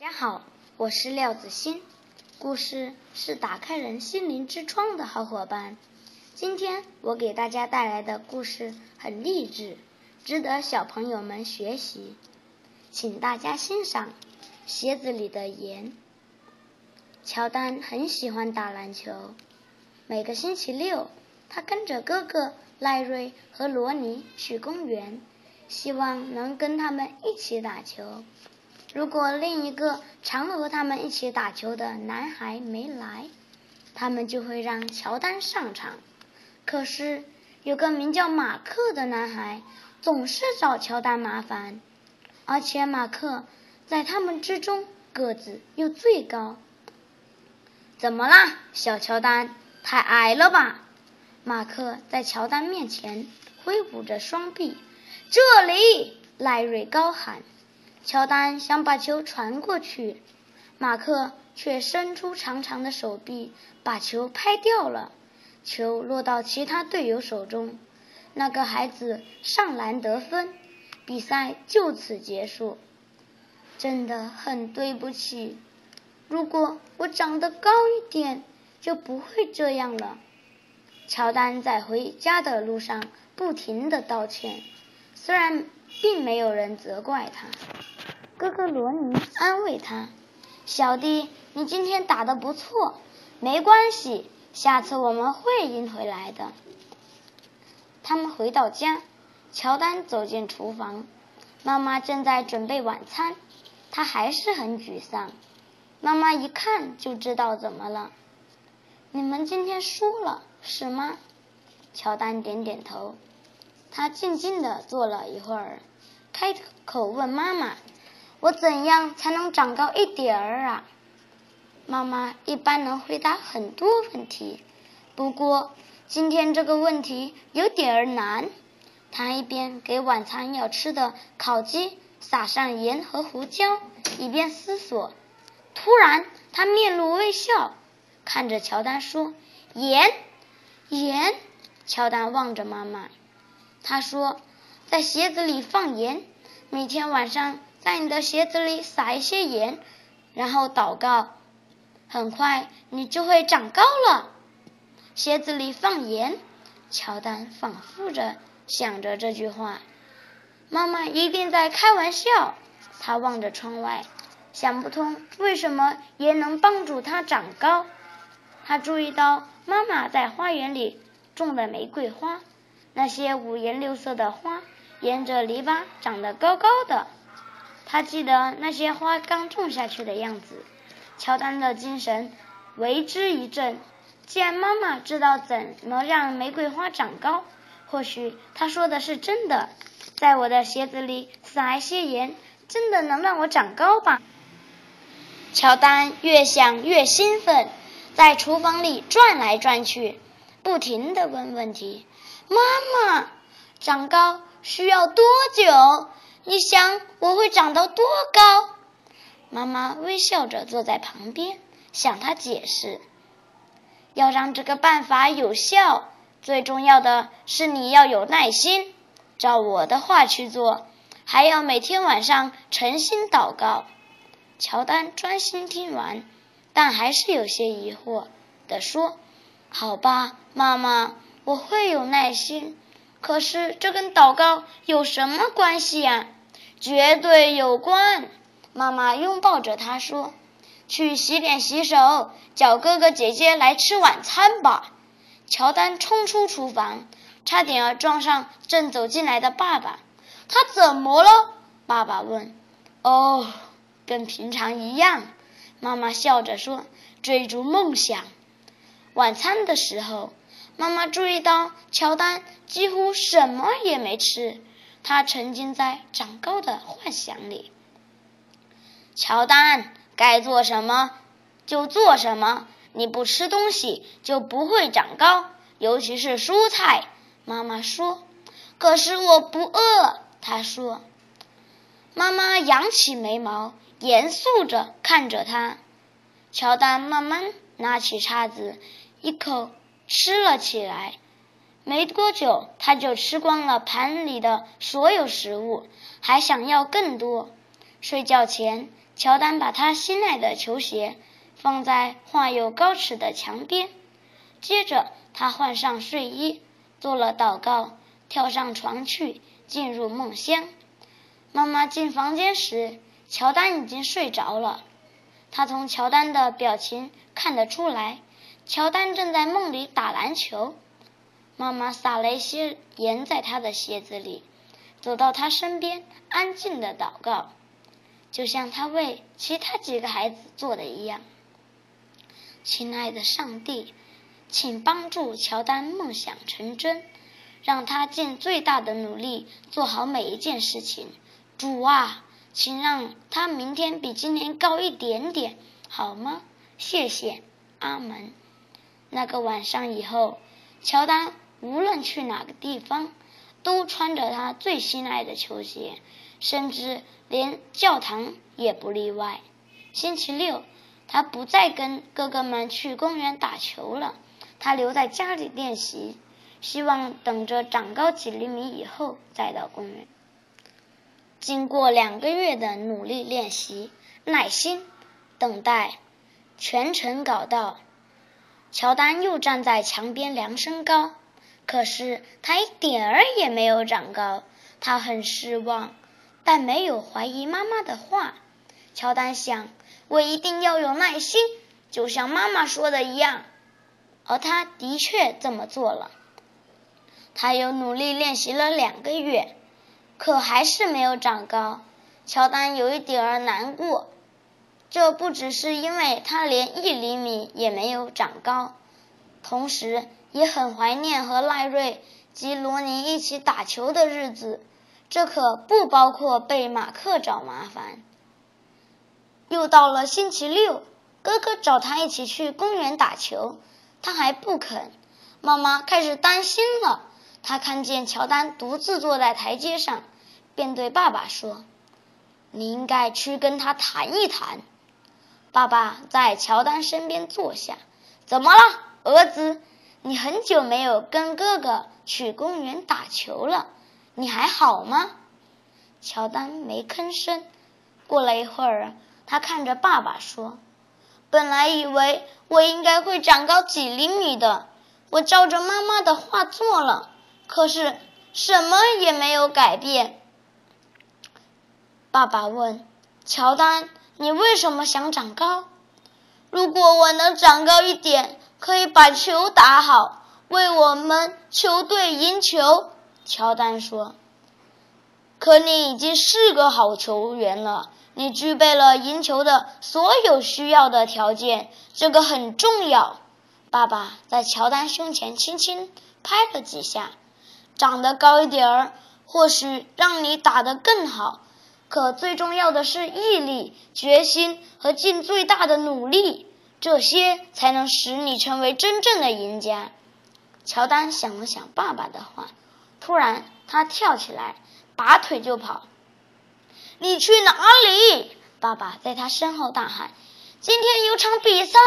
大家好，我是廖子欣。故事是打开人心灵之窗的好伙伴。今天我给大家带来的故事很励志，值得小朋友们学习。请大家欣赏《鞋子里的盐》。乔丹很喜欢打篮球，每个星期六，他跟着哥哥赖瑞和罗尼去公园，希望能跟他们一起打球。如果另一个常和他们一起打球的男孩没来，他们就会让乔丹上场。可是有个名叫马克的男孩总是找乔丹麻烦，而且马克在他们之中个子又最高。怎么啦，小乔丹？太矮了吧？马克在乔丹面前挥舞着双臂。这里，赖瑞高喊。乔丹想把球传过去，马克却伸出长长的手臂把球拍掉了。球落到其他队友手中，那个孩子上篮得分，比赛就此结束。真的很对不起，如果我长得高一点，就不会这样了。乔丹在回家的路上不停的道歉，虽然并没有人责怪他。哥哥罗尼安慰他：“小弟，你今天打的不错，没关系，下次我们会赢回来的。”他们回到家，乔丹走进厨房，妈妈正在准备晚餐，他还是很沮丧。妈妈一看就知道怎么了：“你们今天输了，是吗？”乔丹点点头。他静静的坐了一会儿，开口问妈妈。我怎样才能长高一点儿啊？妈妈一般能回答很多问题，不过今天这个问题有点儿难。她一边给晚餐要吃的烤鸡撒上盐和胡椒，一边思索。突然，她面露微笑，看着乔丹说：“盐，盐。”乔丹望着妈妈，他说：“在鞋子里放盐，每天晚上。”在你的鞋子里撒一些盐，然后祷告，很快你就会长高了。鞋子里放盐，乔丹反复着想着这句话。妈妈一定在开玩笑。他望着窗外，想不通为什么盐能帮助他长高。他注意到妈妈在花园里种的玫瑰花，那些五颜六色的花沿着篱笆长得高高的。他记得那些花刚种下去的样子，乔丹的精神为之一振。既然妈妈知道怎么让玫瑰花长高，或许她说的是真的。在我的鞋子里撒一些盐，真的能让我长高吧？乔丹越想越兴奋，在厨房里转来转去，不停的问问题：“妈妈，长高需要多久？”你想我会长到多高？妈妈微笑着坐在旁边，向他解释：要让这个办法有效，最重要的是你要有耐心，照我的话去做，还要每天晚上诚心祷告。乔丹专心听完，但还是有些疑惑的说：“好吧，妈妈，我会有耐心。可是这跟祷告有什么关系呀？”绝对有关！妈妈拥抱着他说：“去洗脸洗手，叫哥哥姐姐来吃晚餐吧。”乔丹冲出厨房，差点儿撞上正走进来的爸爸。他怎么了？爸爸问。“哦，跟平常一样。”妈妈笑着说：“追逐梦想。”晚餐的时候，妈妈注意到乔丹几乎什么也没吃。他沉浸在长高的幻想里。乔丹，该做什么就做什么。你不吃东西就不会长高，尤其是蔬菜。妈妈说。可是我不饿。他说。妈妈扬起眉毛，严肃着看着他。乔丹慢慢拿起叉子，一口吃了起来。没多久，他就吃光了盘里的所有食物，还想要更多。睡觉前，乔丹把他心爱的球鞋放在画有高尺的墙边，接着他换上睡衣，做了祷告，跳上床去，进入梦乡。妈妈进房间时，乔丹已经睡着了。他从乔丹的表情看得出来，乔丹正在梦里打篮球。妈妈撒了一些盐在他的鞋子里，走到他身边，安静的祷告，就像他为其他几个孩子做的一样。亲爱的上帝，请帮助乔丹梦想成真，让他尽最大的努力做好每一件事情。主啊，请让他明天比今天高一点点，好吗？谢谢，阿门。那个晚上以后，乔丹。无论去哪个地方，都穿着他最心爱的球鞋，甚至连教堂也不例外。星期六，他不再跟哥哥们去公园打球了，他留在家里练习，希望等着长高几厘米以后再到公园。经过两个月的努力练习、耐心等待，全程搞到，乔丹又站在墙边量身高。可是他一点儿也没有长高，他很失望，但没有怀疑妈妈的话。乔丹想，我一定要有耐心，就像妈妈说的一样。而他的确这么做了。他又努力练习了两个月，可还是没有长高。乔丹有一点儿难过，这不只是因为他连一厘米也没有长高，同时。也很怀念和赖瑞及罗尼一起打球的日子，这可不包括被马克找麻烦。又到了星期六，哥哥找他一起去公园打球，他还不肯。妈妈开始担心了，她看见乔丹独自坐在台阶上，便对爸爸说：“你应该去跟他谈一谈。”爸爸在乔丹身边坐下：“怎么了，儿子？”你很久没有跟哥哥去公园打球了，你还好吗？乔丹没吭声。过了一会儿，他看着爸爸说：“本来以为我应该会长高几厘米的，我照着妈妈的话做了，可是什么也没有改变。”爸爸问：“乔丹，你为什么想长高？如果我能长高一点。”可以把球打好，为我们球队赢球。乔丹说：“可你已经是个好球员了，你具备了赢球的所有需要的条件，这个很重要。”爸爸在乔丹胸前轻轻拍了几下。长得高一点儿，或许让你打得更好。可最重要的是毅力、决心和尽最大的努力。这些才能使你成为真正的赢家。乔丹想了想爸爸的话，突然他跳起来，拔腿就跑。你去哪里？爸爸在他身后大喊：“今天有场比赛，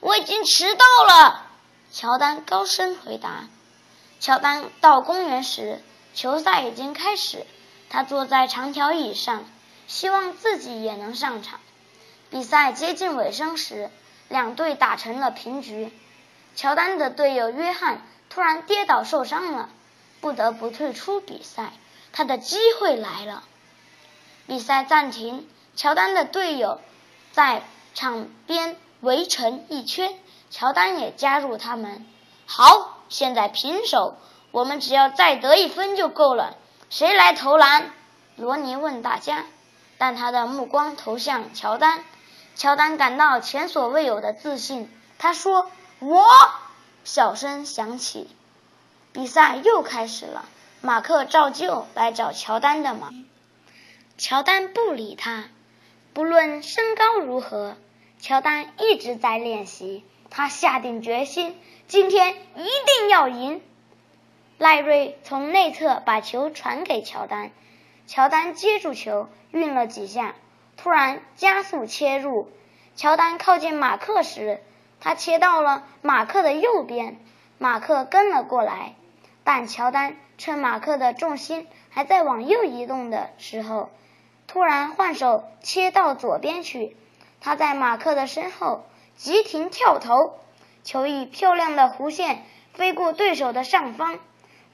我已经迟到了。”乔丹高声回答。乔丹到公园时，球赛已经开始。他坐在长条椅上，希望自己也能上场。比赛接近尾声时。两队打成了平局。乔丹的队友约翰突然跌倒受伤了，不得不退出比赛。他的机会来了。比赛暂停，乔丹的队友在场边围成一圈，乔丹也加入他们。好，现在平手，我们只要再得一分就够了。谁来投篮？罗尼问大家，但他的目光投向乔丹。乔丹感到前所未有的自信。他说：“我。”小声响起。比赛又开始了。马克照旧来找乔丹的忙。乔丹不理他。不论身高如何，乔丹一直在练习。他下定决心，今天一定要赢。赖瑞从内侧把球传给乔丹。乔丹接住球，运了几下。突然加速切入，乔丹靠近马克时，他切到了马克的右边，马克跟了过来，但乔丹趁马克的重心还在往右移动的时候，突然换手切到左边去。他在马克的身后急停跳投，球以漂亮的弧线飞过对手的上方，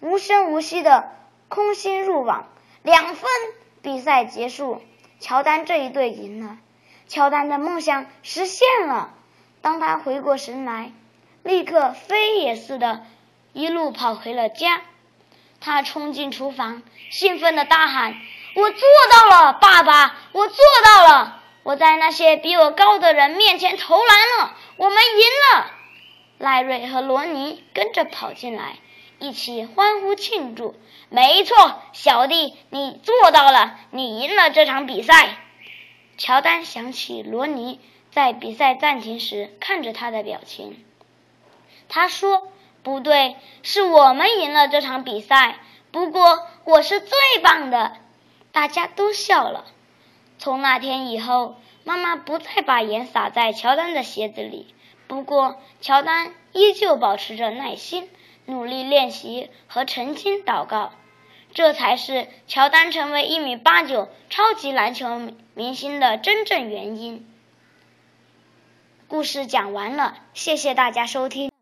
无声无息的空心入网，两分。比赛结束，乔丹这一队赢了，乔丹的梦想实现了。当他回过神来，立刻飞也似的，一路跑回了家。他冲进厨房，兴奋的大喊：“我做到了，爸爸！我做到了！我在那些比我高的人面前投篮了，我们赢了！”赖瑞和罗尼跟着跑进来。一起欢呼庆祝！没错，小弟，你做到了，你赢了这场比赛。乔丹想起罗尼在比赛暂停时看着他的表情，他说：“不对，是我们赢了这场比赛。不过我是最棒的。”大家都笑了。从那天以后，妈妈不再把盐撒在乔丹的鞋子里。不过，乔丹依旧保持着耐心。努力练习和诚心祷告，这才是乔丹成为一米八九超级篮球明星的真正原因。故事讲完了，谢谢大家收听。